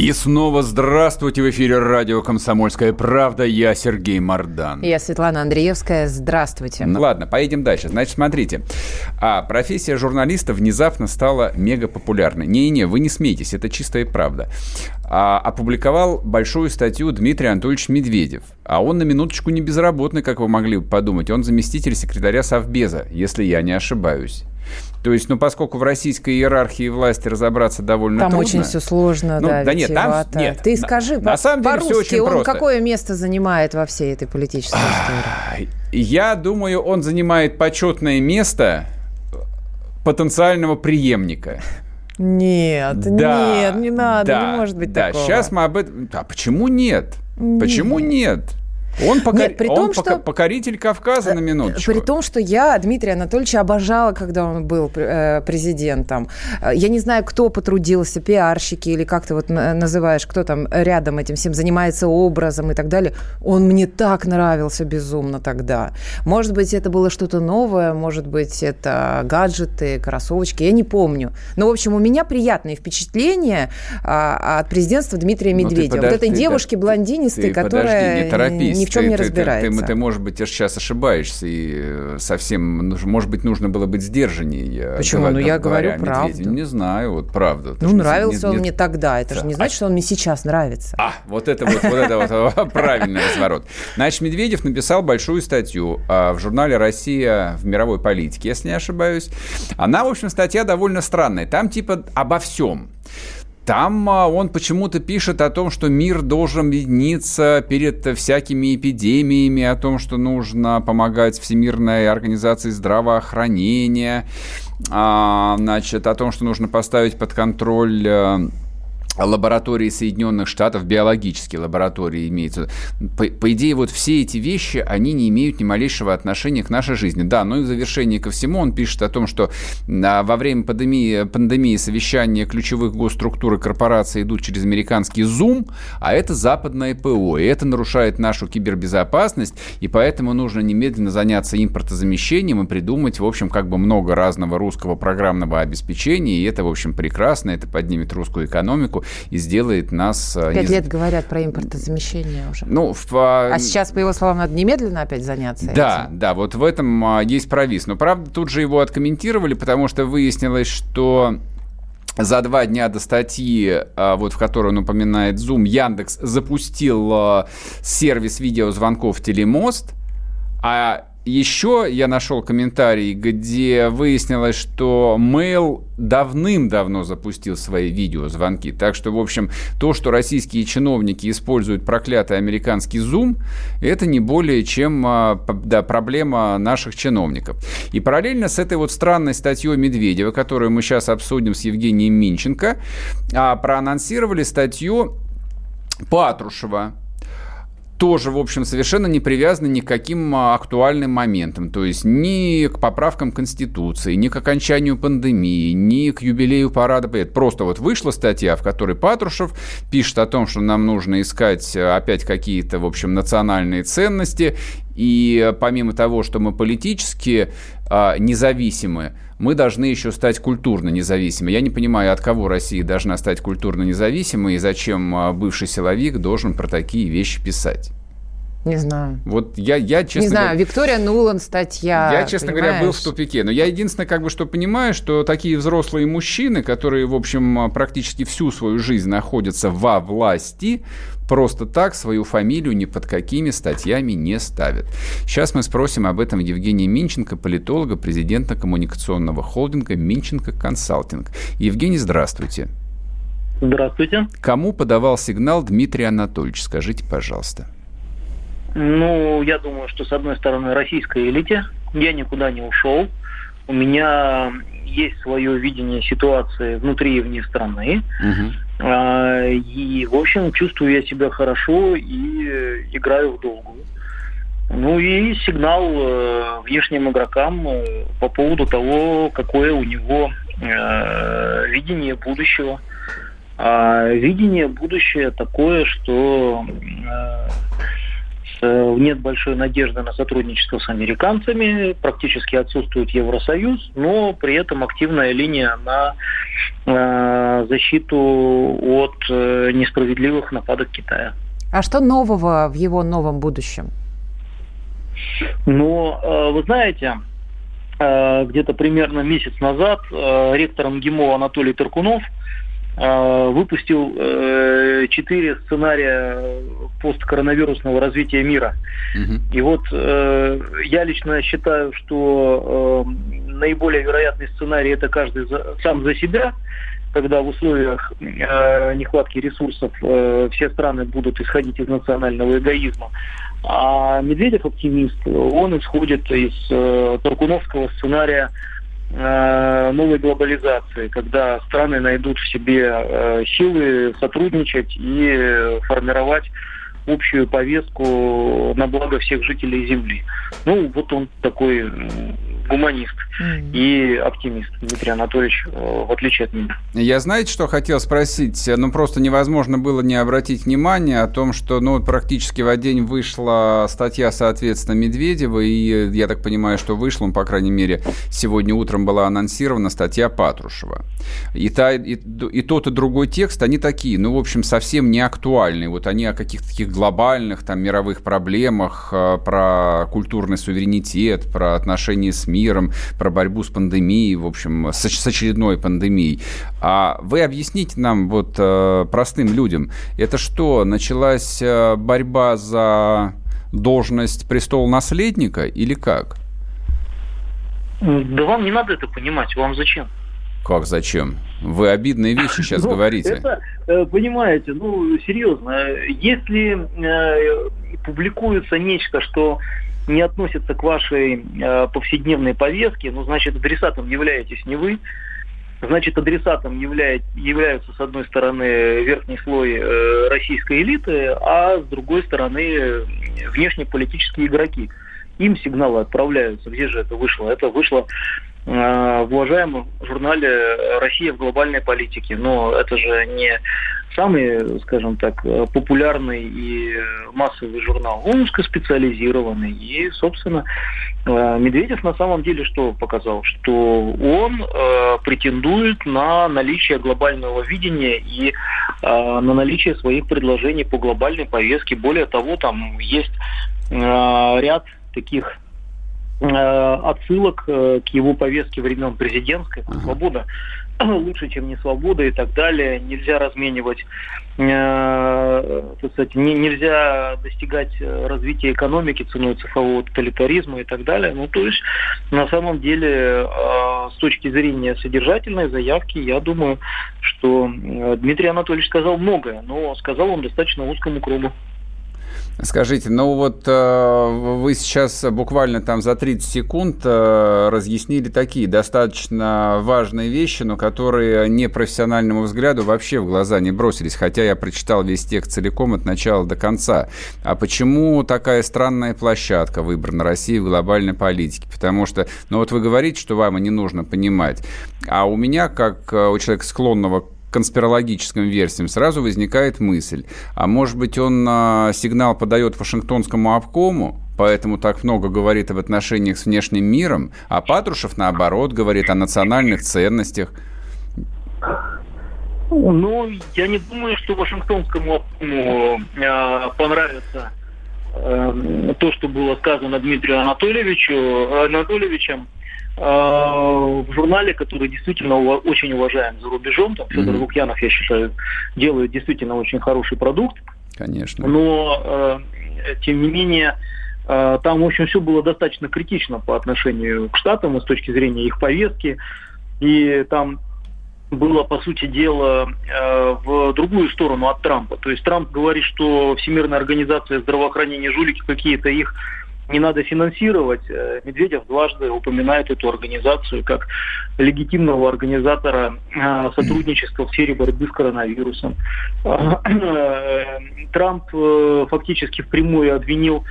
И снова здравствуйте в эфире радио «Комсомольская правда». Я Сергей Мордан. Я Светлана Андреевская. Здравствуйте. Ну, ладно, поедем дальше. Значит, смотрите. А, профессия журналиста внезапно стала мега популярной. Не-не, вы не смейтесь, это чистая правда. А, опубликовал большую статью Дмитрий Анатольевич Медведев. А он на минуточку не безработный, как вы могли бы подумать. Он заместитель секретаря Совбеза, если я не ошибаюсь. То есть, ну, поскольку в российской иерархии власти разобраться довольно там трудно. очень все сложно, ну, да, да нет, там, нет, Ты скажи, на, на самом деле по-русски, все очень он просто. какое место занимает во всей этой политической истории? Я думаю, он занимает почетное место потенциального преемника. Нет, Да, нет, не надо, да, не может быть да, такого. сейчас мы об этом... А почему нет? Почему нет? Он, покор- Нет, при он том, пока- что- покоритель Кавказа на минуточку. При том, что я Дмитрия Анатольевича обожала, когда он был э, президентом. Э, Я не знаю, кто потрудился, пиарщики или как ты вот на- называешь, кто там рядом этим всем занимается образом и так далее. Он мне так нравился безумно тогда. Может быть, это было что-то новое, может быть, это гаджеты, кроссовочки, я не помню. Но, в общем, у меня приятные впечатления а, от президентства Дмитрия Ну, Медведева. вот подожди, этой да, девушки ты- блондинистой, ты которая подожди, не торопись. ни в чем Ты- не ты- ты- разбирается. Ты, ты, может быть, сейчас ошибаешься, и э, совсем, ну, может быть, нужно было быть сдержаннее. Почему? говоря- Ну, я говорю правду. Не знаю, вот правда. Ты Ну, ж не- нравился не- он не- мне тогда. Это же не Да. значит, что он мне сейчас нравится. А, вот это вот, вот это вот правильный разворот. Значит, Медведев написал большую статью а, в журнале «Россия в мировой политике», если не ошибаюсь. Она, в общем, статья довольно странная. Там типа обо всем. Там а, он почему-то пишет о том, что мир должен объединиться перед всякими эпидемиями, о том, что нужно помогать Всемирной организации здравоохранения, а, значит, о том, что нужно поставить под контроль э, лаборатории Соединенных Штатов, биологические лаборатории имеются. По, по идее, вот все эти вещи, они не имеют ни малейшего отношения к нашей жизни. Да, но и в завершении ко всему он пишет о том, что а, во время пандемии, пандемии совещания ключевых госструктур и корпораций идут через американский Zoom, а это западное ПО, и это нарушает нашу кибербезопасность, и поэтому нужно немедленно заняться импортозамещением и придумать, в общем, как бы много разного русского программного обеспечения, и это, в общем, прекрасно, это поднимет русскую экономику и сделает нас... а, Пять не- лет говорят про импортозамещение уже. Ну, в, а, А сейчас, по его словам, надо немедленно опять заняться да, этим. да, вот в этом а, есть провис. Но, правда, тут же его откомментировали, потому что выяснилось, что за два дня до статьи, вот в которой он упоминает Zoom, Яндекс запустил сервис видеозвонков Телемост, а еще я нашел комментарий, где выяснилось, что Mail давным-давно запустил свои видеозвонки. Так что, в общем, то, что российские чиновники используют проклятый американский Zoom, это не более чем а, да, проблема наших чиновников. И параллельно с этой вот странной статьей Медведева, которую мы сейчас обсудим с Евгением Минченко, а, проанонсировали статью Патрушева, тоже, в общем, совершенно не привязаны ни к каким а, актуальным моментам. То есть ни к поправкам Конституции, ни к окончанию пандемии, ни к юбилею Парада. Просто вот вышла статья, в которой Патрушев пишет о том, что нам нужно искать а, опять какие-то, в общем, национальные ценности. И а, помимо того, что мы политически а, независимы, мы должны еще стать культурно независимы. Я не понимаю, от кого Россия должна стать культурно независимой и зачем а, бывший силовик должен про такие вещи писать. Не знаю. Вот я, я честно не знаю, говоря, Виктория Нулан статья. я, честно говоря, был в понимаешь? тупике. Но я единственное, как бы, что понимаю, что такие взрослые мужчины, которые, в общем, практически всю свою жизнь находятся во власти, просто так свою фамилию ни под какими статьями не ставят. Сейчас мы спросим об этом Евгения Минченко, политолога, президента коммуникационного холдинга Минченко Консалтинг. Евгений, здравствуйте. Здравствуйте. Кому подавал сигнал Дмитрий Анатольевич? Скажите, пожалуйста. Ну, я думаю, что с одной стороны российской элите я никуда не ушел. У меня есть свое видение ситуации внутри и вне страны. Мгм. И, в общем, чувствую я себя хорошо и играю в долгую. Ну и сигнал э, внешним игрокам э, по поводу того, какое у него э, видение будущего. А видение будущее такое, что нет большой надежды на сотрудничество с американцами, практически отсутствует Евросоюз, но при этом активная линия на э, защиту от э, несправедливых нападок Китая. А что нового в его новом будущем? Э, вы знаете, э, где-то примерно месяц назад э, ректором ГИМО Анатолий Таркунов выпустил четыре сценария посткоронавирусного развития мира. Угу. И вот я лично считаю, что наиболее вероятный сценарий это каждый сам за себя, когда в условиях э, нехватки ресурсов э, все страны будут исходить из национального эгоизма. А Медведев оптимист, он исходит из э, Таркуновского сценария э, новой глобализации, когда страны найдут в себе э, силы сотрудничать и формировать общую повестку на благо всех жителей Земли. Ну, вот он такой гуманист и оптимист Дмитрий Анатольевич, э, в отличие от меня. Я, знаете, что хотел спросить? Ну, просто невозможно было не обратить внимание о том, что, ну, практически в один день вышла статья, соответственно, Медведева, и я так понимаю, что вышла, ну, по крайней мере, сегодня утром была анонсирована статья Патрушева. И, та, и, и тот, и другой текст, они такие, ну, в общем, совсем не актуальные. Вот они о каких-то таких глобальных, там, мировых проблемах, э, про культурный суверенитет, про отношения с миром, миром, про борьбу с пандемией, в общем, с, с очередной пандемией. А вы объясните нам, вот э, простым людям, это что, началась э, борьба за должность престол наследника или как? Да вам не надо это понимать, вам зачем? Как зачем? Вы обидные вещи сейчас ну, говорите. Это, э, понимаете, ну, серьезно, если э, публикуется нечто, что не относится к вашей э, повседневной повестке, ну, значит, адресатом являетесь не вы, значит, адресатом являет, являются, с одной стороны, верхний слой э, российской элиты, а с другой стороны, внешнеполитические игроки. Им сигналы отправляются. Где же это вышло? Это вышло Э, в уважаемом журнале «Россия в глобальной политике». Но это же не самый, скажем так, популярный и массовый журнал. Он узкоспециализированный. И, собственно, э, Медведев на самом деле что показал? Что он э, претендует на наличие глобального видения и на наличие своих предложений по глобальной повестке. Более того, там есть ряд таких Э, отсылок э, к его повестке времен президентской. Ага. Свобода лучше, чем не свобода и так далее. Нельзя разменивать, э, так сказать, не, нельзя достигать э, развития экономики ценой цифрового тоталитаризма и так далее. Ну, то есть, на самом деле, э, с точки зрения содержательной заявки, я думаю, что Дмитрий Анатольевич сказал многое, но сказал он достаточно узкому кругу. Скажите, ну вот э, вы сейчас буквально там за 30 секунд э, разъяснили такие достаточно важные вещи, но которые непрофессиональному взгляду вообще в глаза не бросились, хотя я прочитал весь текст целиком от начала до конца. А почему такая странная площадка выбрана России в глобальной политике? Потому что, ну вот вы говорите, что вам и не нужно понимать, а у меня, как э, у человека склонного конспирологическим версиям, сразу возникает мысль, а может быть он а, сигнал подает Вашингтонскому обкому, поэтому так много говорит об отношениях с внешним миром, а Патрушев, наоборот, говорит о национальных ценностях. Ну, я не думаю, что Вашингтонскому обкому э, понравится э, то, что было сказано Дмитрию Анатольевичу, Анатольевичем. А, в журнале, который действительно очень уважаем за рубежом. Там Федор mm-hmm. Лукьянов, я считаю, делает действительно очень хороший продукт. Конечно. Но, э, тем не менее, э, там, в общем, все было достаточно критично по отношению к Штатам и с точки зрения их повестки. И там было, по сути дела, э, в другую сторону от Трампа. То есть Трамп говорит, что Всемирная организация здравоохранения жулики какие-то их не надо финансировать. Э, Медведев дважды упоминает эту организацию как легитимного организатора э, сотрудничества в сфере борьбы с коронавирусом. Трамп фактически впрямую обвинил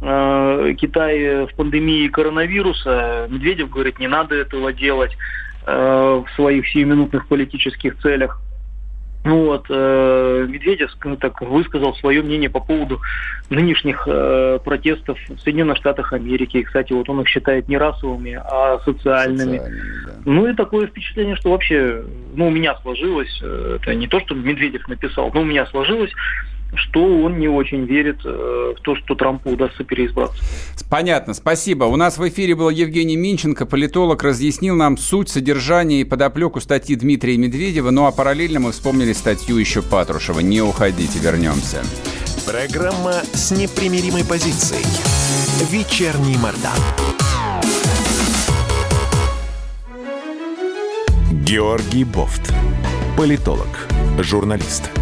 Китай в пандемии коронавируса. Медведев говорит, не надо этого делать в своих сиюминутных политических целях. Ну вот, э, Медведев ну, так высказал свое мнение по поводу нынешних э, протестов в Соединенных Штатах Америки. И, кстати, вот он их считает не расовыми, а социальными. социальными да. Ну и такое впечатление, что вообще, ну, у меня сложилось, э, это не то, что Медведев написал, но у меня сложилось, что он не очень верит э, в то, что Трампу удастся переизбраться. Понятно, спасибо. У нас в эфире был Евгений Минченко, политолог, разъяснил нам суть, содержание и подоплеку статьи Дмитрия Медведева. Ну а параллельно мы вспомнили статью еще Патрушева. Не уходите, вернемся. Программа с непримиримой позицией. Вечерний Мордан. Георгий Бофт. Политолог, журналист –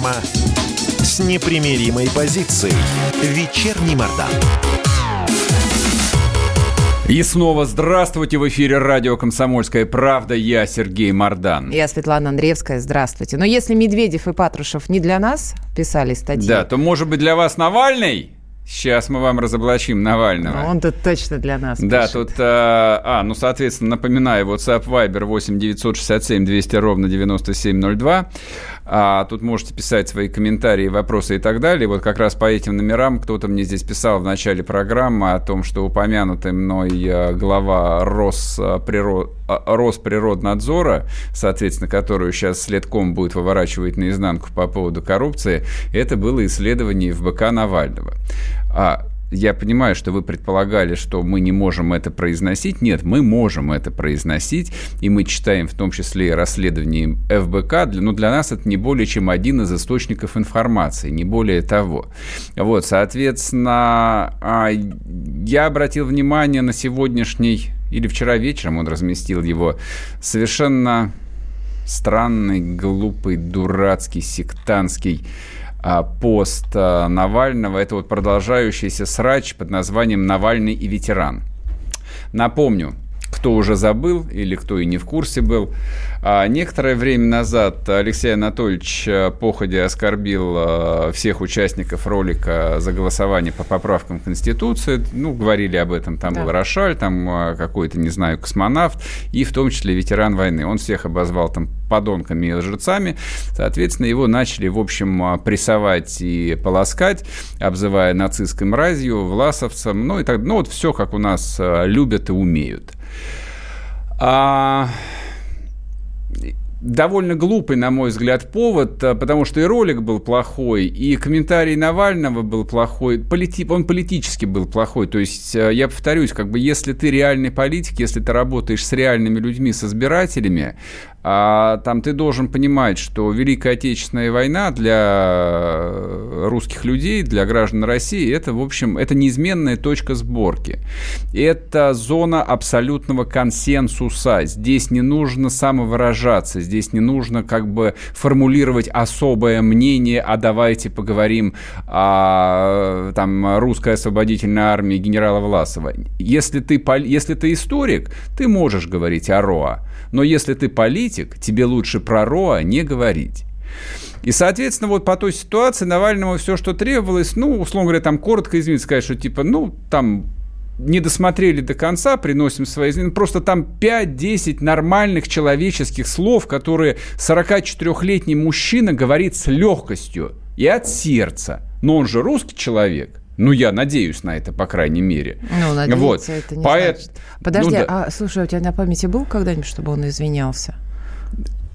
Программа с непримиримой позицией. Вечерний Мордан. И снова здравствуйте в эфире радио «Комсомольская правда». Я Сергей Мордан. Я Светлана Андреевская. Здравствуйте. Но если Медведев и Патрушев не для нас писали статьи... Да, то, может быть, для вас Навальный? Сейчас мы вам разоблачим Навального. Он тут точно для нас Да, пишет. тут... А, а, ну, соответственно, напоминаю, WhatsApp Viber 8 967 200 ровно 9702. А, тут можете писать свои комментарии, вопросы и так далее. Вот как раз по этим номерам кто-то мне здесь писал в начале программы о том, что упомянутый мной э, глава Росприрод... А, Росприроднадзора, соответственно, которую сейчас следком будет выворачивать наизнанку по поводу коррупции, это было исследование ФБК Навального. А я понимаю, что вы предполагали, что мы не можем это произносить. Нет, мы можем это произносить, и мы читаем в том числе и расследование ФБК, но ну, для нас это не более чем один из источников информации, не более того. Вот, соответственно, а, я обратил внимание на сегодняшний, или вчера вечером он разместил его, совершенно странный, глупый, дурацкий, сектантский пост а, Навального. Это вот продолжающийся срач под названием «Навальный и ветеран». Напомню, кто уже забыл или кто и не в курсе был, а некоторое время назад Алексей Анатольевич э, походе оскорбил э, всех участников ролика за голосование по поправкам Конституции. Ну, говорили об этом, там да. был Рошаль, там э, какой-то, не знаю, космонавт, и в том числе ветеран войны. Он всех обозвал там подонками и лжецами. Соответственно, его начали, в общем, прессовать и полоскать, обзывая нацистской мразью, власовцем, ну и так, ну вот все, как у нас любят и умеют. А, довольно глупый, на мой взгляд, повод, а, потому что и ролик был плохой, и комментарий Навального был плохой, полити... он политически был плохой. То есть, а, я повторюсь, как бы, если ты реальный политик, если ты работаешь с реальными людьми, с избирателями, а там ты должен понимать, что Великая Отечественная война для русских людей, для граждан России, это, в общем, это неизменная точка сборки. Это зона абсолютного консенсуса. Здесь не нужно самовыражаться, здесь не нужно как бы формулировать особое мнение, а давайте поговорим о там, русской освободительной армии генерала Власова. Если ты, если ты историк, ты можешь говорить о РОА. Но если ты политик, тебе лучше про РОА не говорить. И, соответственно, вот по той ситуации Навальному все, что требовалось, ну, условно говоря, там коротко извиниться, сказать, что типа, ну, там не досмотрели до конца, приносим свои извинения. Просто там 5-10 нормальных человеческих слов, которые 44-летний мужчина говорит с легкостью и от сердца. Но он же русский человек. Ну, я надеюсь на это, по крайней мере. Ну, надеяться вот. это не Поэт... значит. Подожди, ну, да. а слушай, у тебя на памяти был когда-нибудь, чтобы он извинялся?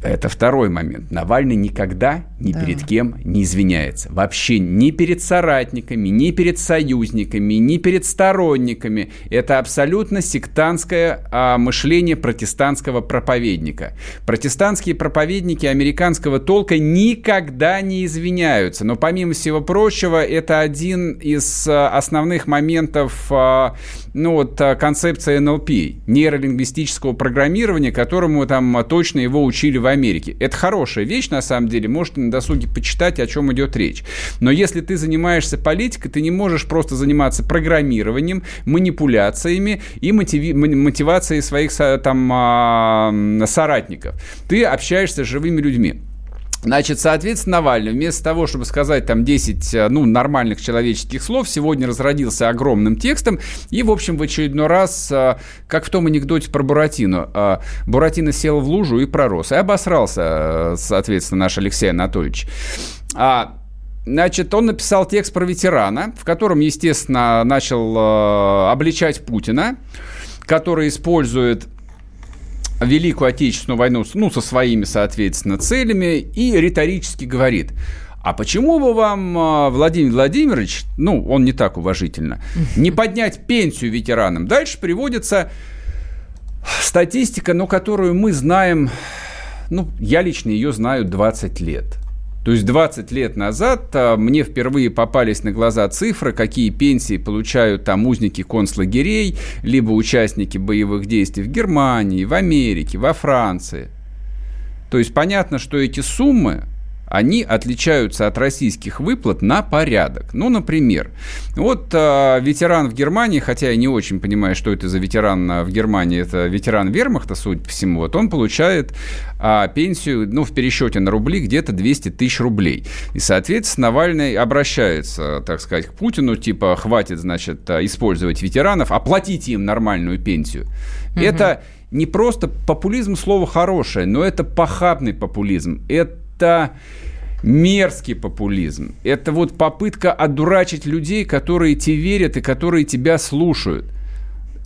Это второй момент. Навальный никогда ни да. перед кем не извиняется. Вообще ни перед соратниками, ни перед союзниками, ни перед сторонниками. Это абсолютно сектантское а, мышление протестантского проповедника. Протестантские проповедники американского толка никогда не извиняются. Но помимо всего прочего, это один из а, основных моментов а, ну, вот, а, концепции НЛП, нейролингвистического программирования, которому там точно его учили в Америке. Это хорошая вещь, на самом деле. Можете на досуге почитать, о чем идет речь. Но если ты занимаешься политикой, ты не можешь просто заниматься программированием, манипуляциями и мотиви- мотивацией своих там, а, соратников. Ты общаешься с живыми людьми. Значит, соответственно, Навальный, вместо того, чтобы сказать там 10, э, ну, нормальных человеческих слов, сегодня разродился огромным текстом и, в общем, в очередной раз, э, как в том анекдоте про Буратино, э, Буратино сел в лужу и пророс. И обосрался, соответственно, наш Алексей Анатольевич. А, Значит, он написал текст про ветерана, в котором, естественно, начал обличать Путина, который использует Великую Отечественную войну, ну, со своими, соответственно, целями, и риторически говорит, а почему бы вам, а, Владимир Владимирович, ну, он не так уважительно, не поднять пенсию ветеранам? Дальше приводится статистика, но которую мы знаем, ну, я лично ее знаю 20 лет – то есть 20 лет назад а, мне впервые попались на глаза цифры, какие пенсии получают там узники концлагерей, либо участники боевых действий в Германии, в Америке, во Франции. То есть понятно, что эти суммы они отличаются от российских выплат на порядок. Ну, например, вот э, ветеран в Германии, хотя я не очень понимаю, что это за ветеран в Германии, это ветеран вермахта, судя по всему, вот он получает э, пенсию, ну, в пересчете на рубли где-то 200 тысяч рублей. И, соответственно, Навальный обращается, так сказать, к Путину, типа, хватит, значит, использовать ветеранов, оплатите им нормальную пенсию. Угу. Это не просто популизм слово хорошее, но это похабный популизм. Это это мерзкий популизм. Это вот попытка одурачить людей, которые тебе верят и которые тебя слушают.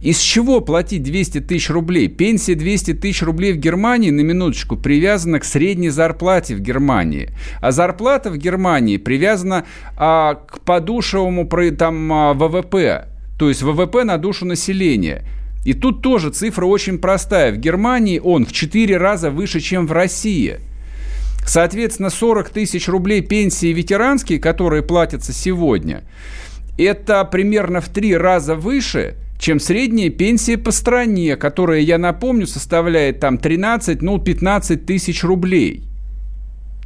Из чего платить 200 тысяч рублей? Пенсия 200 тысяч рублей в Германии, на минуточку, привязана к средней зарплате в Германии. А зарплата в Германии привязана а, к подушевому там, а, ВВП. То есть ВВП на душу населения. И тут тоже цифра очень простая. В Германии он в 4 раза выше, чем в России – Соответственно, 40 тысяч рублей пенсии ветеранские, которые платятся сегодня, это примерно в три раза выше, чем средняя пенсия по стране, которая, я напомню, составляет там 13, ну, 15 тысяч рублей.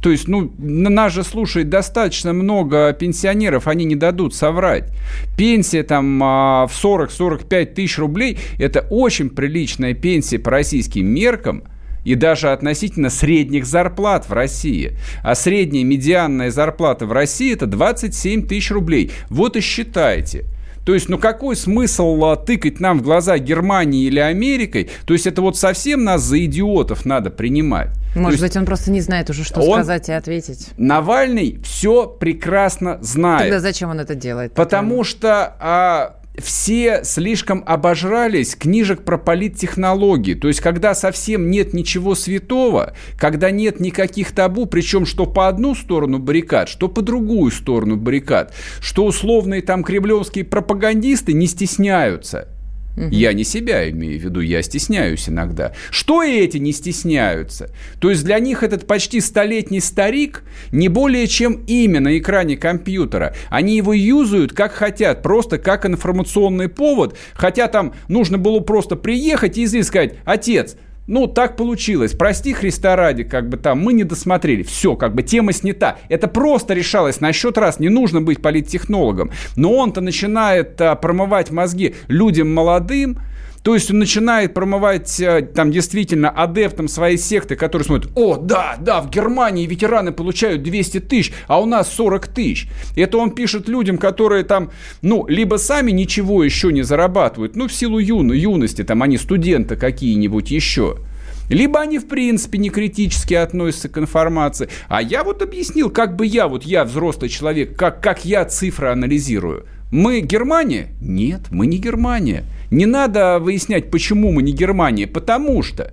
То есть, ну, нас же слушает достаточно много пенсионеров, они не дадут соврать. Пенсия там а, в 40-45 тысяч рублей – это очень приличная пенсия по российским меркам – и даже относительно средних зарплат в России. А средняя медианная зарплата в России это 27 тысяч рублей. Вот и считайте. То есть, ну какой смысл а, тыкать нам в глаза Германии или Америкой? То есть это вот совсем нас за идиотов надо принимать. Может быть, он просто не знает уже, что он, сказать и ответить. Навальный все прекрасно знает. Тогда зачем он это делает? Потому потом? что а, все слишком обожрались книжек про политтехнологии. То есть, когда совсем нет ничего святого, когда нет никаких табу, причем что по одну сторону баррикад, что по другую сторону баррикад, что условные там кремлевские пропагандисты не стесняются – Угу. Я не себя имею в виду, я стесняюсь иногда. Что и эти не стесняются? То есть для них этот почти столетний старик не более чем имя на экране компьютера. Они его юзают как хотят, просто как информационный повод. Хотя там нужно было просто приехать и сказать, отец, ну, так получилось. Прости Христа ради, как бы там, мы не досмотрели. Все, как бы тема снята. Это просто решалось на счет раз. Не нужно быть политтехнологом. Но он-то начинает а, промывать мозги людям молодым, то есть он начинает промывать э, там действительно адептам своей секты, которые смотрят, о, да, да, в Германии ветераны получают 200 тысяч, а у нас 40 тысяч. Это он пишет людям, которые там, ну, либо сами ничего еще не зарабатывают, ну, в силу юн, юности, там они студенты какие-нибудь еще. Либо они, в принципе, не критически относятся к информации. А я вот объяснил, как бы я, вот я взрослый человек, как, как я цифры анализирую. Мы Германия? Нет, мы не Германия. Не надо выяснять, почему мы не Германия, потому что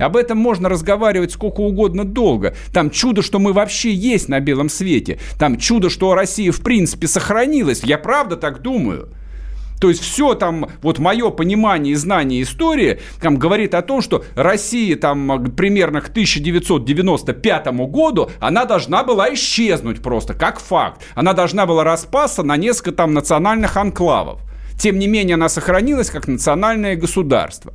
Об этом можно разговаривать сколько угодно долго. Там чудо, что мы вообще есть на белом свете. Там чудо, что Россия в принципе сохранилась. Я правда так думаю. То есть все там, вот мое понимание и знание истории там говорит о том, что Россия там примерно к 1995 году, она должна была исчезнуть просто, как факт. Она должна была распасться на несколько там национальных анклавов. Тем не менее, она сохранилась как национальное государство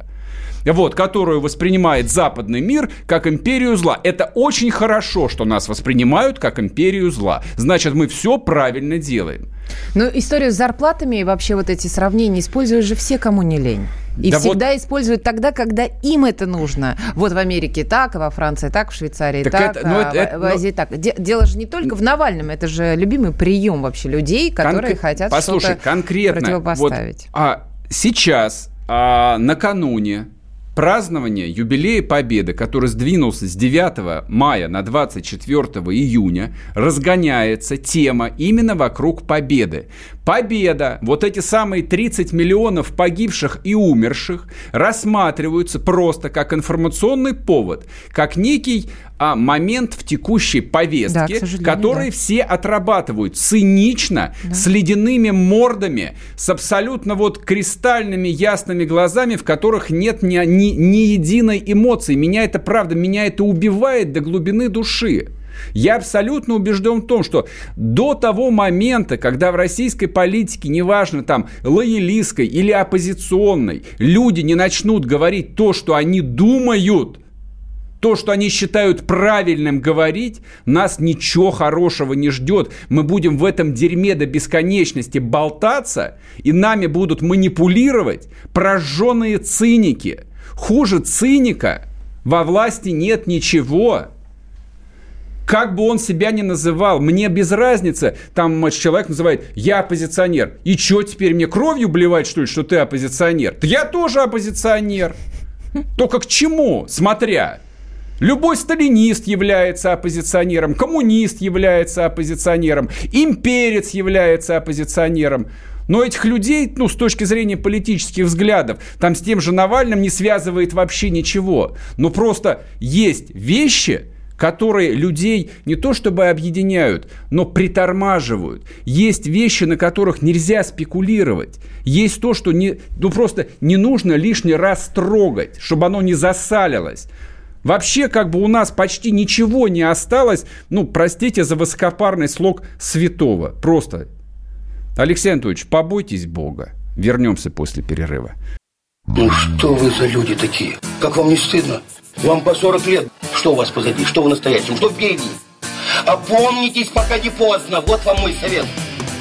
вот, которую воспринимает западный мир как империю зла. Это очень хорошо, что нас воспринимают как империю зла. Значит, мы все правильно делаем. Ну, историю с зарплатами и вообще вот эти сравнения используют же все, кому не лень. И да всегда вот... используют тогда, когда им это нужно. Вот в Америке так, во Франции так, в Швейцарии так, так это, ну, это, это, в Азии но... так. Дело же не только в Навальном, это же любимый прием вообще людей, которые Конк... хотят Послушай, что-то конкретно, противопоставить. Вот, а сейчас, а, накануне празднование юбилея Победы, который сдвинулся с 9 мая на 24 июня, разгоняется тема именно вокруг Победы. Победа, вот эти самые 30 миллионов погибших и умерших рассматриваются просто как информационный повод, как некий а, момент в текущей повестке, да, который да. все отрабатывают цинично, да. с ледяными мордами, с абсолютно вот кристальными ясными глазами, в которых нет ни, ни, ни единой эмоции. Меня это правда, меня это убивает до глубины души. Я абсолютно убежден в том, что до того момента, когда в российской политике, неважно там лоялистской или оппозиционной, люди не начнут говорить то, что они думают, то, что они считают правильным говорить, нас ничего хорошего не ждет. Мы будем в этом дерьме до бесконечности болтаться, и нами будут манипулировать прожженные циники. Хуже циника во власти нет ничего как бы он себя ни называл, мне без разницы. Там человек называет «я оппозиционер». И что, теперь мне кровью блевать, что ли, что ты оппозиционер? Да я тоже оппозиционер. Только к чему, смотря? Любой сталинист является оппозиционером, коммунист является оппозиционером, имперец является оппозиционером. Но этих людей, ну, с точки зрения политических взглядов, там с тем же Навальным не связывает вообще ничего. Но просто есть вещи, которые людей не то чтобы объединяют, но притормаживают. Есть вещи, на которых нельзя спекулировать. Есть то, что не, ну просто не нужно лишний раз трогать, чтобы оно не засалилось. Вообще, как бы у нас почти ничего не осталось, ну, простите за высокопарный слог святого. Просто. Алексей Анатольевич, побойтесь Бога. Вернемся после перерыва. Ну что вы за люди такие? Как вам не стыдно? Вам по 40 лет. Что у вас позади? Что вы настоящем? Что впереди? Опомнитесь, пока не поздно. Вот вам мой совет.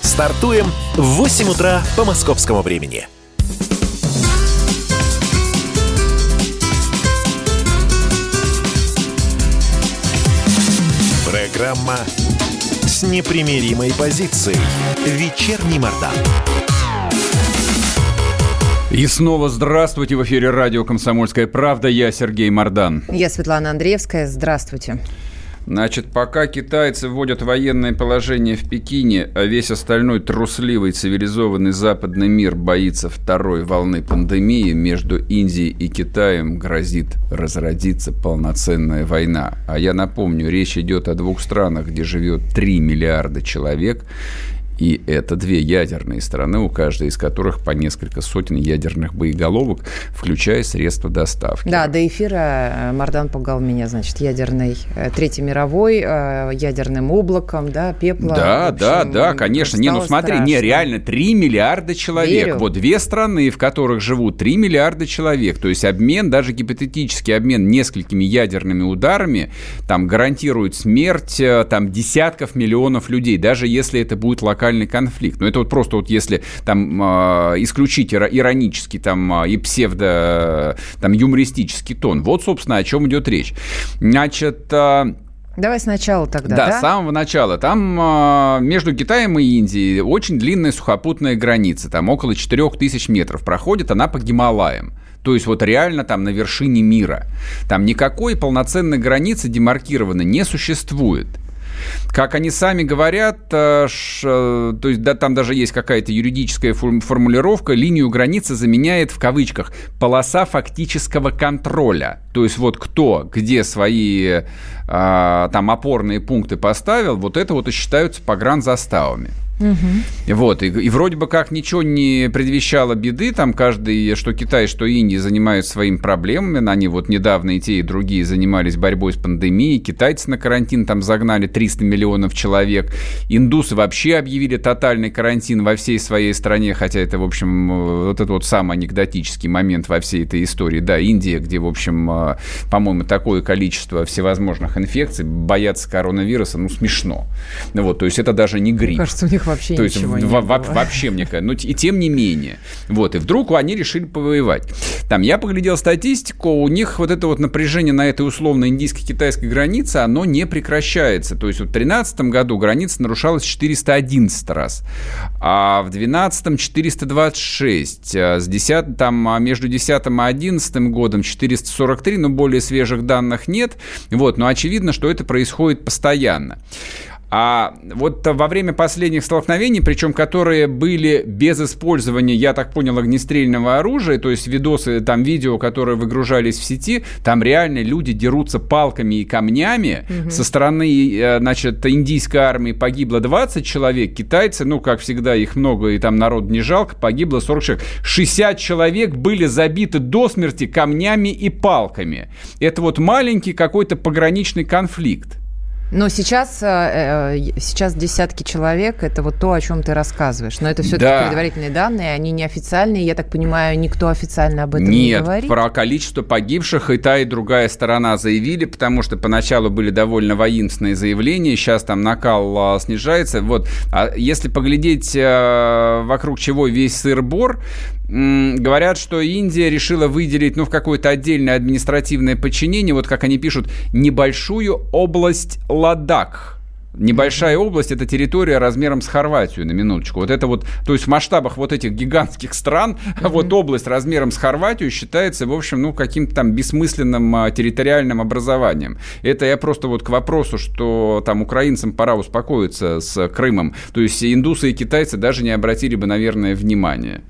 Стартуем в 8 утра по московскому времени. Программа с непримиримой позицией. Вечерний Мордан. И снова здравствуйте в эфире радио «Комсомольская правда». Я Сергей Мордан. Я Светлана Андреевская. Здравствуйте. Значит, пока китайцы вводят военное положение в Пекине, а весь остальной трусливый цивилизованный западный мир боится второй волны пандемии, между Индией и Китаем грозит разродиться полноценная война. А я напомню, речь идет о двух странах, где живет 3 миллиарда человек, и это две ядерные страны, у каждой из которых по несколько сотен ядерных боеголовок, включая средства доставки. Да, до эфира э, Мардан пугал меня, значит, ядерной, э, Третьей мировой, э, ядерным облаком, да, пепла. Да, общем, да, да, конечно. Не, ну смотри, страшно. не, реально, 3 миллиарда человек. Верю. Вот две страны, в которых живут 3 миллиарда человек. То есть обмен, даже гипотетический обмен несколькими ядерными ударами, там гарантирует смерть там десятков миллионов людей, даже если это будет локально локальный конфликт. Но это вот просто вот если там а, исключить иронический там а, и псевдо там юмористический тон. Вот, собственно, о чем идет речь. Значит, а, Давай сначала тогда, да? Да, с самого начала. Там э, между Китаем и Индией очень длинная сухопутная граница. Там около 4000 метров проходит она по Гималаям. То есть вот реально там на вершине мира. Там никакой полноценной границы демаркированной не существует. Как они сами говорят, э, ш, то есть да, там даже есть какая-то юридическая формулировка, линию границы заменяет в кавычках полоса фактического контроля. То есть вот кто где свои а, там опорные пункты поставил, вот это вот и считаются погранзаставами. Угу. Вот, и, и вроде бы как ничего не предвещало беды, там каждый, что Китай, что Индия занимаются своими проблемами, они вот недавно и те, и другие занимались борьбой с пандемией, китайцы на карантин там загнали 300 миллионов человек, индусы вообще объявили тотальный карантин во всей своей стране, хотя это, в общем, вот это вот самый анекдотический момент во всей этой истории, да, Индия, где, в общем, э, по-моему, такое количество всевозможных инфекций, бояться коронавируса, ну, смешно. Вот, то есть это даже не грипп. Кажется, у них вообще То есть ничего в, не в, было. вообще, мне кажется. Ну, и тем не менее. Вот, и вдруг они решили повоевать. Там, я поглядел статистику, у них вот это вот напряжение на этой условно индийско-китайской границе, оно не прекращается. То есть в 2013 году граница нарушалась 411 раз, а в 2012 426, а с 10, там, а между 10 и 11 годом 443, но более свежих данных нет. Вот, но очевидно, что это происходит постоянно. А вот во время последних столкновений, причем которые были без использования, я так понял, огнестрельного оружия, то есть видосы, там видео, которые выгружались в сети, там реально люди дерутся палками и камнями. Угу. Со стороны, э, значит, индийской армии погибло 20 человек, китайцы, ну, как всегда, их много, и там народ не жалко, погибло 40 человек. 60 человек были забиты до смерти камнями и палками. Это вот маленький какой-то пограничный конфликт. Но сейчас, э, э, сейчас десятки человек, это вот то, о чем ты рассказываешь. Но это все-таки да. предварительные данные, они неофициальные. Я так понимаю, никто официально об этом Нет, не говорит. Нет, про количество погибших и та, и другая сторона заявили, потому что поначалу были довольно воинственные заявления, сейчас там накал а, снижается. Вот, а если поглядеть, а, вокруг чего весь сыр-бор, говорят, что Индия решила выделить, ну, в какое-то отдельное административное подчинение, вот как они пишут, небольшую область Ладак. Небольшая область – это территория размером с Хорватию, на минуточку. Вот это вот, то есть в масштабах вот этих гигантских стран, mm-hmm. вот область размером с Хорватию считается, в общем, ну, каким-то там бессмысленным а, территориальным образованием. Это я просто вот к вопросу, что там украинцам пора успокоиться с Крымом. То есть индусы и китайцы даже не обратили бы, наверное, внимания.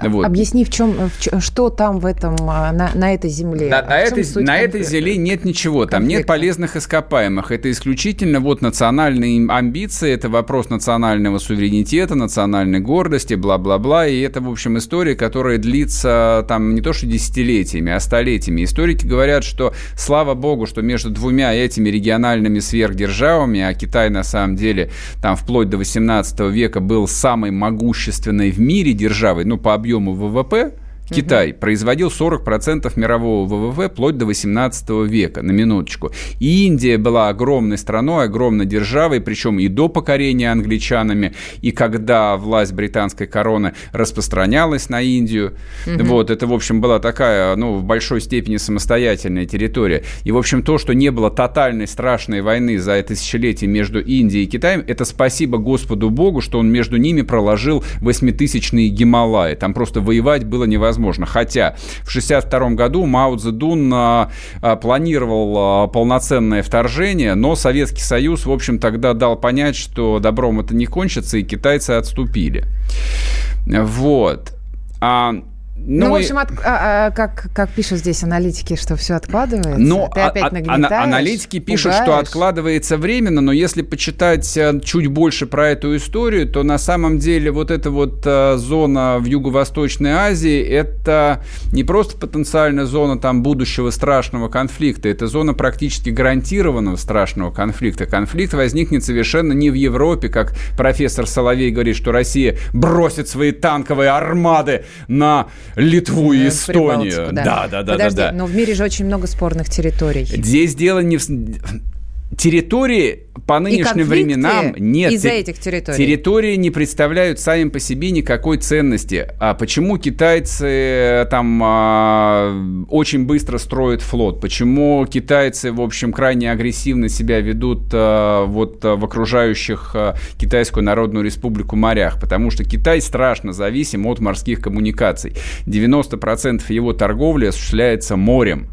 Вот. Объясни, в чем, в, что там в этом, а, на, на этой земле? Да, на, этой, на этой земле нет ничего, там конфликта? нет полезных ископаемых. Это исключительно вот национальные амбиции, это вопрос национального суверенитета, национальной гордости, бла-бла-бла. И это, в общем, история, которая длится там не то что десятилетиями, а столетиями. Историки говорят, что слава богу, что между двумя этими региональными сверхдержавами, а Китай на самом деле там вплоть до 18 века был самой могущественной в мире державой, ну, по объему ВВП, Китай угу. производил 40% мирового ВВП вплоть до 18 века, на минуточку. И Индия была огромной страной, огромной державой, причем и до покорения англичанами, и когда власть британской короны распространялась на Индию. Угу. Вот, это, в общем, была такая, ну, в большой степени самостоятельная территория. И, в общем, то, что не было тотальной страшной войны за тысячелетие между Индией и Китаем, это спасибо Господу Богу, что он между ними проложил восьмитысячные Гималаи. Там просто воевать было невозможно невозможно. Хотя в 1962 году Мао Цзэдун а, а, планировал а, полноценное вторжение, но Советский Союз, в общем, тогда дал понять, что добром это не кончится, и китайцы отступили. Вот. А, ну, ну, в общем, от, а, а, как, как пишут здесь аналитики, что все откладывается. Ну, Ты опять а, а, аналитики пишут, пугаешь. что откладывается временно, но если почитать э, чуть больше про эту историю, то на самом деле вот эта вот а, зона в Юго-Восточной Азии, это не просто потенциальная зона там будущего страшного конфликта, это зона практически гарантированного страшного конфликта. Конфликт возникнет совершенно не в Европе, как профессор Соловей говорит, что Россия бросит свои танковые армады на Литву и Эстонию. Да. да, да, да, да. но в мире же очень много спорных территорий. Здесь дело не в территории по нынешним временам нет. Из-за этих территорий. Территории не представляют сами по себе никакой ценности. А почему китайцы э, там а, очень быстро строят флот? Почему китайцы, в общем, крайне агрессивно себя ведут а, вот а, в окружающих а, Китайскую Народную Республику морях? Потому что Китай страшно зависим от морских коммуникаций. 90% его торговли осуществляется морем.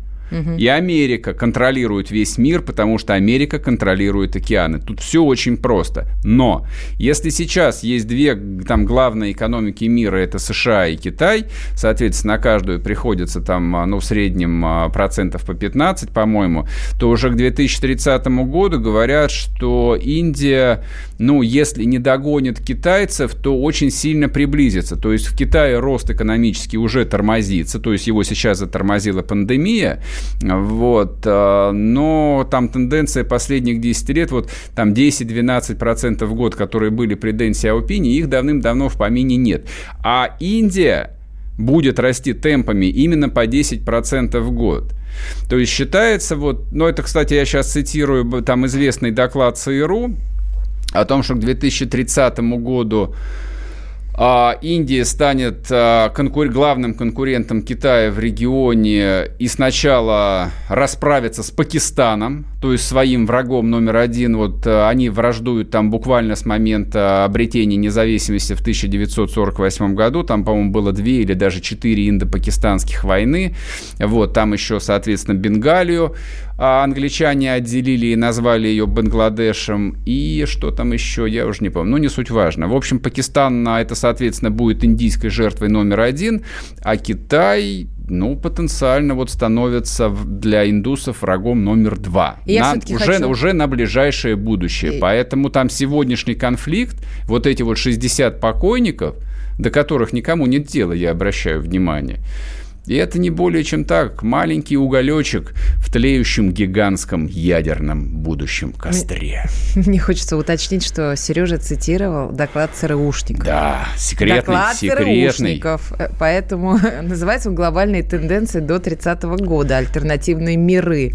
И Америка контролирует весь мир, потому что Америка контролирует океаны. Тут все очень просто. Но если сейчас есть две там главные экономики мира, это США и Китай, соответственно, на каждую приходится там, а, ну, в среднем а, процентов по 15, по-моему, то уже к 2030 году говорят, что Индия, ну, если не догонит китайцев, то очень сильно приблизится. То есть в Китае рост экономический уже тормозится, то есть его сейчас затормозила пандемия, вот. Э, но там тенденция последних 10 лет, вот там 10-12% в год, которые были при Дэн Сяопине, их давным-давно в помине нет. А Индия будет расти темпами именно по 10% в год. То есть считается вот, ну это, кстати, я сейчас цитирую там известный доклад ЦРУ о том, что к 2030 году Индия станет а, конкур... главным конкурентом Китая в регионе и сначала расправится с Пакистаном, то есть своим врагом номер один. Вот а, они враждуют там буквально с момента обретения независимости в 1948 году. Там, по-моему, было две или даже четыре индо-пакистанских войны. Вот, там еще, соответственно, Бенгалию а англичане отделили и назвали ее Бангладешем. И что там еще, я уже не помню. Ну, не суть важно. В общем, Пакистан, это, соответственно, будет индийской жертвой номер один, а Китай ну, потенциально вот становится для индусов врагом номер два. на, уже, хочу... уже на ближайшее будущее. И... Поэтому там сегодняшний конфликт, вот эти вот 60 покойников, до которых никому нет дела, я обращаю внимание, и это не более чем так, маленький уголечек в тлеющем гигантском ядерном будущем костре. Мне хочется уточнить, что Сережа цитировал доклад ЦРУшников. Да, секретный, доклад секретный. ЦРУшников, э, поэтому называется он «Глобальные тенденции до 30 года. Альтернативные миры».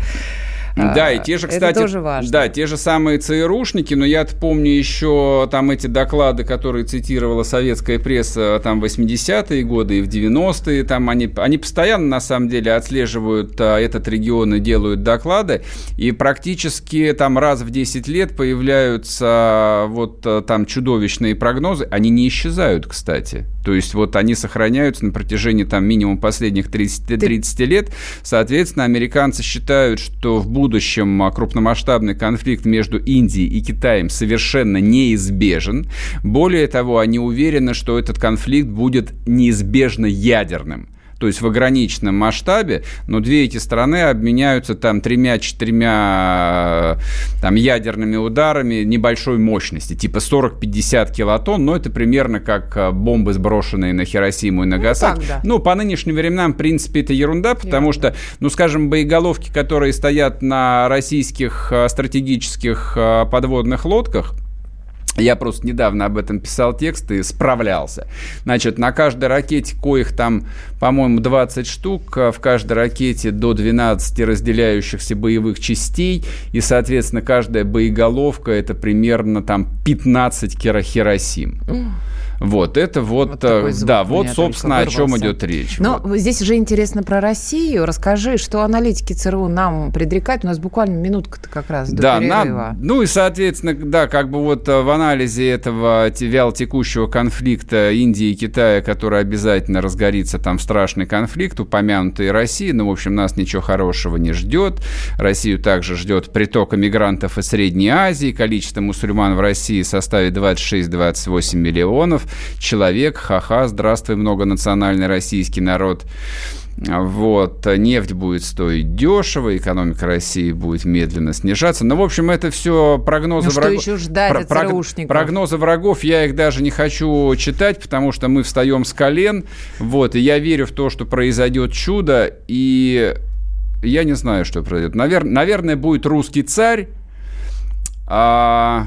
Да, и те же, кстати, это тоже важно. да, те же самые ЦРУшники, но я помню еще там эти доклады, которые цитировала советская пресса там в 80-е годы и в 90-е, там они, они постоянно на самом деле отслеживают а, этот регион и делают доклады, и практически там раз в 10 лет появляются вот а, там чудовищные прогнозы, они не исчезают, кстати. То есть вот они сохраняются на протяжении там минимум последних 30, 30 лет. Соответственно, американцы считают, что в будущем а, крупномасштабный конфликт между Индией и Китаем совершенно неизбежен. Более того, они уверены, что этот конфликт будет неизбежно ядерным то есть в ограниченном масштабе, но две эти страны обменяются там тремя-четырьмя э, там, ядерными ударами небольшой мощности, типа 40-50 килотонн, но это примерно как э, бомбы, сброшенные на Хиросиму и Нагасаки. Ну, так, да. ну, по нынешним временам, в принципе, это ерунда, потому ерунда. что, ну, скажем, боеголовки, которые стоят на российских э, стратегических подводных лодках, я просто недавно об этом писал текст и справлялся. Значит, на каждой ракете, коих там, по-моему, 20 штук, а в каждой ракете до 12 разделяющихся боевых частей, и, соответственно, каждая боеголовка это примерно там 15 Хиросим. Вот, это вот, вот э, да, вот, собственно, о чем идет речь. Но вот. здесь уже интересно про Россию. Расскажи, что аналитики ЦРУ нам предрекают. У нас буквально минутка-то как раз до да, перерыва. Нам, ну и, соответственно, да, как бы вот э, в анализе этого вял текущего конфликта Индии и Китая, который обязательно разгорится там страшный конфликт, упомянутый России, ну, в общем, нас ничего хорошего не ждет. Россию также ждет приток мигрантов из Средней Азии. Количество мусульман в России составит 26-28 миллионов человек, ха-ха, здравствуй, многонациональный российский народ. Вот, нефть будет стоить дешево, экономика России будет медленно снижаться. Ну, в общем, это все прогнозы ну, врагов. Что еще ждать Про- от прог- Прогнозы врагов я их даже не хочу читать, потому что мы встаем с колен. Вот, и я верю в то, что произойдет чудо. И я не знаю, что произойдет. Навер- наверное, будет русский царь. А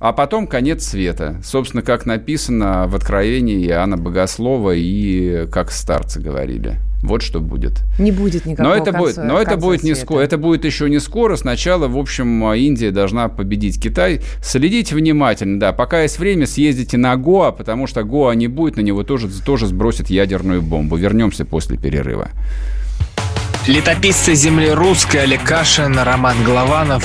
а потом конец света. Собственно, как написано в Откровении Иоанна Богослова и как старцы говорили. Вот что будет. Не будет никакого Но это будет, конца, но это конца будет не света. скоро. Это будет еще не скоро. Сначала, в общем, Индия должна победить Китай. Следите внимательно, да. Пока есть время, съездите на Гоа, потому что Гоа не будет, на него тоже, тоже сбросит ядерную бомбу. Вернемся после перерыва. Летописцы земли русской Олег Кашин, Роман Голованов.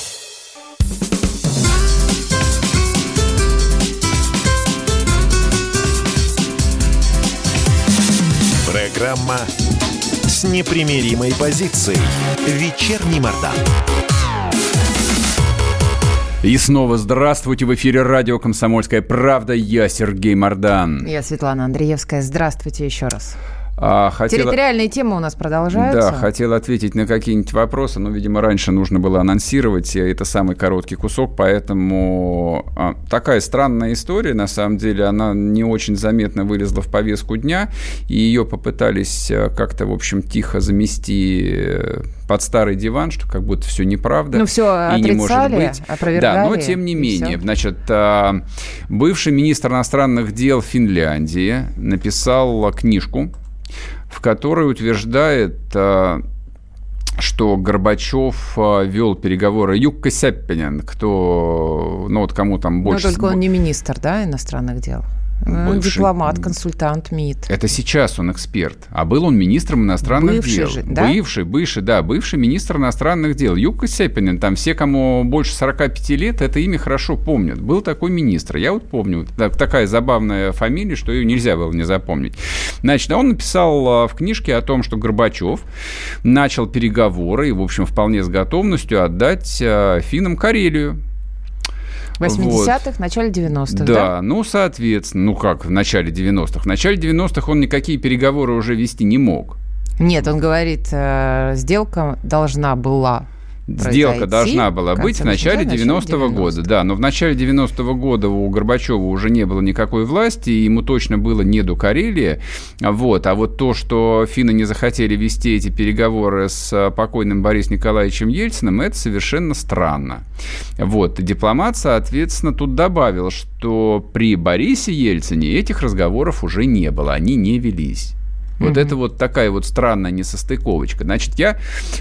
Программа с непримиримой позицией. Вечерний Мордан. И снова здравствуйте. В эфире радио «Комсомольская правда». Я Сергей Мордан. Я Светлана Андреевская. Здравствуйте еще раз. А, хотела- Территориальные темы у нас продолжаются. Да, хотел ответить на какие-нибудь вопросы, но, видимо, раньше нужно было анонсировать, это самый короткий кусок, поэтому а, такая странная история, на самом деле, она не очень заметно вылезла в повестку дня, и ее попытались а, как-то, в общем, тихо замести э, под старый диван, что как будто все неправда. Ну, всё и не может быть. опровергали, Да, но тем не менее, всё. значит, а, бывший министр иностранных дел Финляндии написал книжку, в которой утверждает, а, что Горбачев а, вел переговоры Юкка Сеппинен, кто, ну вот кому там Но больше... только он не министр, да, иностранных дел. Бывший. дипломат, консультант МИД. Это сейчас он эксперт, а был он министром иностранных Бывший дел. же, да? Бывший, бывший, да, бывший министр иностранных дел. Юкка Сеппинен, там все, кому больше 45 лет, это имя хорошо помнят. Был такой министр, я вот помню, так- такая забавная фамилия, что ее нельзя было не запомнить. Значит, он написал а, в книжке о том, что Горбачев начал переговоры и, в общем, вполне с готовностью отдать а, финнам Карелию. В 80-х, начале 90-х, Да, да? ну, соответственно, ну как, в начале 90-х. В начале 90-х он никакие переговоры уже вести не мог. Нет, он говорит, э, сделка должна была Сделка произойти должна была быть в начале 80-х, 90-го года, да, но в начале 90-го года у Горбачева уже не было никакой власти, и ему точно было не до Карелии, вот, а вот то, что финны не захотели вести эти переговоры с а, покойным Борисом Николаевичем Ельциным, это совершенно странно, вот, и дипломат, соответственно, тут добавил, что при Борисе Ельцине этих разговоров уже не было, они не велись. Вот это вот такая вот странная несостыковочка. Значит, я...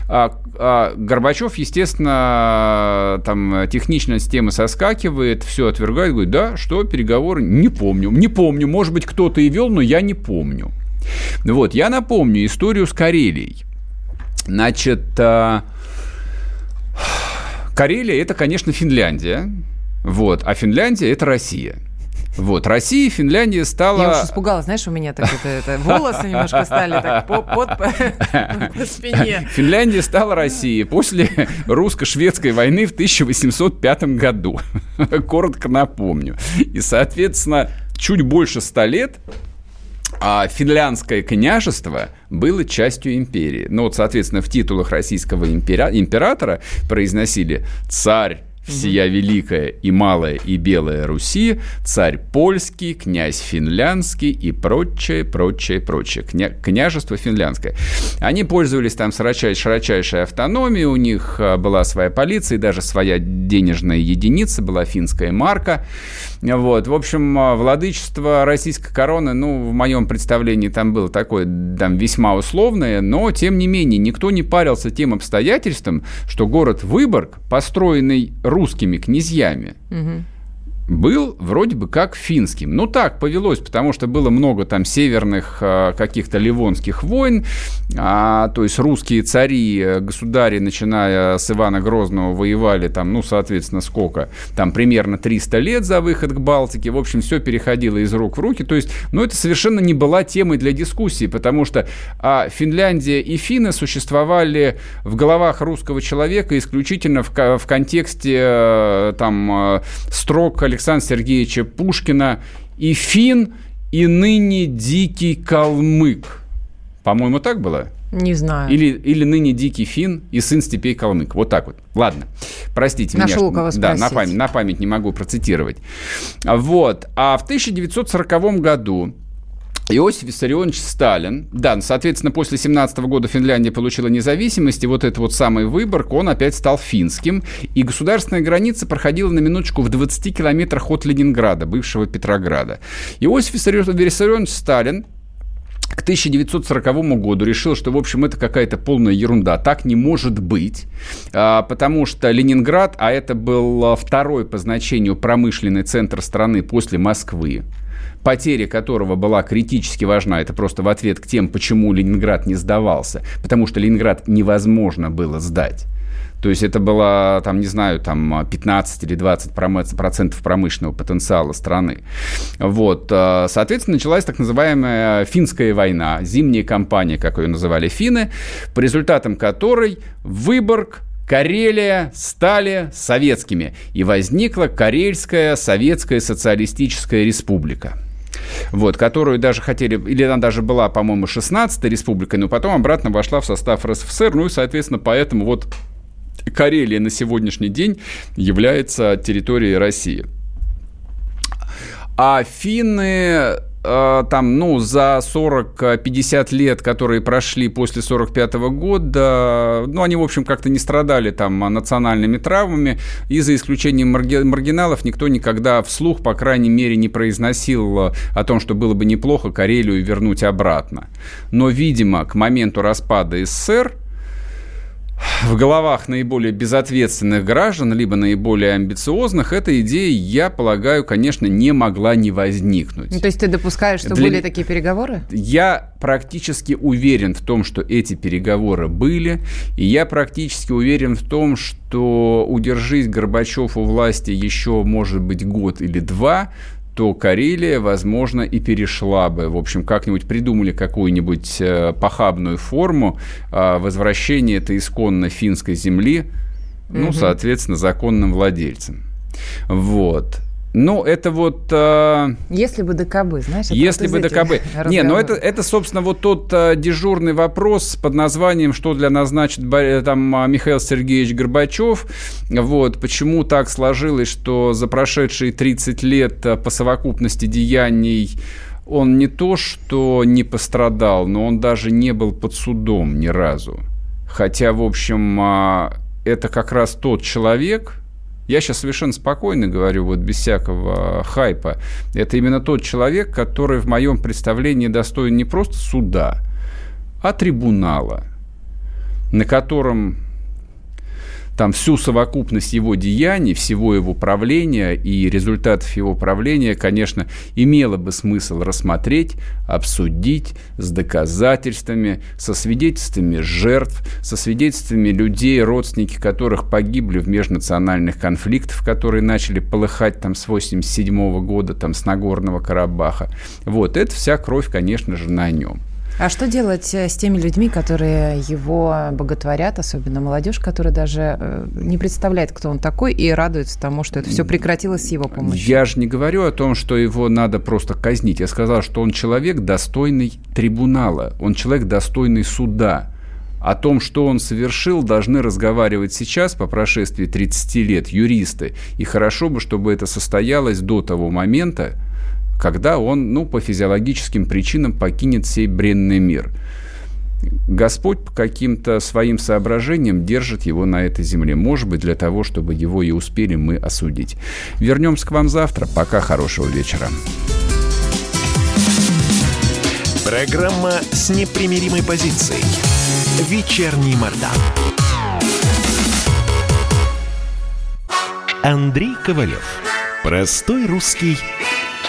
а, а, Горбачев, естественно, там технично с темы соскакивает, все отвергает, говорит, да, что, переговоры? Не помню, не помню. Может быть, кто-то и вел, но я не помню. Вот, я напомню историю с Карелией. Значит, а, Карелия – это, конечно, Финляндия. Вот, а Финляндия – это Россия. Вот, Россия и Финляндия стала... Я уж испугалась, знаешь, у меня так это, это волосы немножко стали так по, под, по спине. Финляндия стала Россией после русско-шведской войны в 1805 году. Коротко напомню. И, соответственно, чуть больше ста лет а финляндское княжество было частью империи. Ну вот, соответственно, в титулах российского импера- императора произносили «царь всея великая и малая и белая Руси, царь польский, князь финляндский и прочее, прочее, прочее. Кня- княжество финляндское. Они пользовались там широчай- широчайшей автономией, у них а, была своя полиция, и даже своя денежная единица, была финская марка. Вот. В общем, а, владычество российской короны, ну, в моем представлении там было такое там весьма условное, но, тем не менее, никто не парился тем обстоятельством, что город Выборг, построенный русскими князьями, был вроде бы как финским. Ну так повелось, потому что было много там северных э, каких-то ливонских войн, а, то есть русские цари, э, государи, начиная с Ивана Грозного, воевали там, ну, соответственно, сколько? Там примерно 300 лет за выход к Балтике. В общем, все переходило из рук в руки. То есть, ну, это совершенно не была темой для дискуссии, потому что а, Финляндия и финны существовали в головах русского человека исключительно в, в контексте э, там строк Александра Сергеевича Пушкина и фин, и ныне дикий калмык. По-моему, так было? Не знаю. Или, или ныне дикий фин и сын степей калмык. Вот так вот. Ладно, простите Нашел меня. у кого да, на память, на память не могу процитировать. Вот. А в 1940 году Иосиф Виссарионович Сталин, да, ну, соответственно, после 17 года Финляндия получила независимость, и вот этот вот самый Выборг, он опять стал финским, и государственная граница проходила на минуточку в 20 километрах от Ленинграда, бывшего Петрограда. Иосиф Виссарионович Сталин к 1940 году решил, что, в общем, это какая-то полная ерунда. Так не может быть, а, потому что Ленинград, а это был а, второй по значению промышленный центр страны после Москвы, потеря которого была критически важна, это просто в ответ к тем, почему Ленинград не сдавался, потому что Ленинград невозможно было сдать. То есть это было, там, не знаю, там 15 или 20 промо- процентов промышленного потенциала страны. Вот. э, Соответственно, началась так называемая финская война, зимняя кампания, как ее называли финны, по результатам которой Выборг, Карелия стали советскими, и возникла Карельская Советская Социалистическая Республика вот, которую даже хотели, или она даже была, по-моему, 16-й республикой, но потом обратно вошла в состав РСФСР, ну и, соответственно, поэтому вот Карелия на сегодняшний день является территорией России. А финны там, ну, за 40-50 лет, которые прошли после 45 года, ну, они, в общем, как-то не страдали там национальными травмами, и за исключением марги- маргиналов никто никогда вслух, по крайней мере, не произносил э, о том, что было бы неплохо Карелию вернуть обратно. Но, видимо, к моменту распада СССР в головах наиболее безответственных граждан, либо наиболее амбициозных, эта идея, я полагаю, конечно, не могла не возникнуть. Ну, то есть ты допускаешь, что Для- были такие переговоры? Я практически уверен в том, что эти переговоры были, и я практически уверен в том, что удержись Горбачев у власти еще, может быть, год или два, то Карелия, возможно, и перешла бы. В общем, как-нибудь придумали какую-нибудь э, похабную форму э, возвращения этой исконно финской земли, ну, Мгм. соответственно, законным владельцам. Вот. Ну, это вот... э, Если бы ДКБ, знаешь? это если бы ДКБ. Не, ну это, это, собственно, вот тот э, дежурный вопрос под названием «Что для нас значит э, там, а, Михаил Сергеевич Горбачев?» Вот, почему так сложилось, что за прошедшие 30 лет э, по совокупности деяний он не то, что не пострадал, но он даже не был под судом ни разу. Хотя, в общем, а, это как раз тот человек, я сейчас совершенно спокойно говорю, вот без всякого хайпа. Это именно тот человек, который в моем представлении достоин не просто суда, а трибунала, на котором там всю совокупность его деяний, всего его правления и результатов его правления, конечно, имело бы смысл рассмотреть, обсудить с доказательствами, со свидетельствами жертв, со свидетельствами людей, родственники которых погибли в межнациональных конфликтах, которые начали полыхать там с 87 года, там с Нагорного Карабаха. Вот, это вся кровь, конечно же, на нем. А что делать э, с теми людьми, которые его боготворят, особенно молодежь, которая даже э, не представляет, кто он такой, и радуется тому, что это все прекратилось с его помощью? Я же не говорю о том, что его надо просто казнить. Я сказал, что он человек, достойный трибунала. Он человек, достойный суда. О том, что он совершил, должны разговаривать сейчас, по прошествии 30 лет, юристы. И хорошо бы, чтобы это состоялось до того момента, когда он, ну, по физиологическим причинам покинет сей бренный мир. Господь по каким-то своим соображениям держит его на этой земле. Может быть, для того, чтобы его и успели мы осудить. Вернемся к вам завтра. Пока, хорошего вечера. Программа с непримиримой позицией. Вечерний Мордан. Андрей Ковалев. Простой русский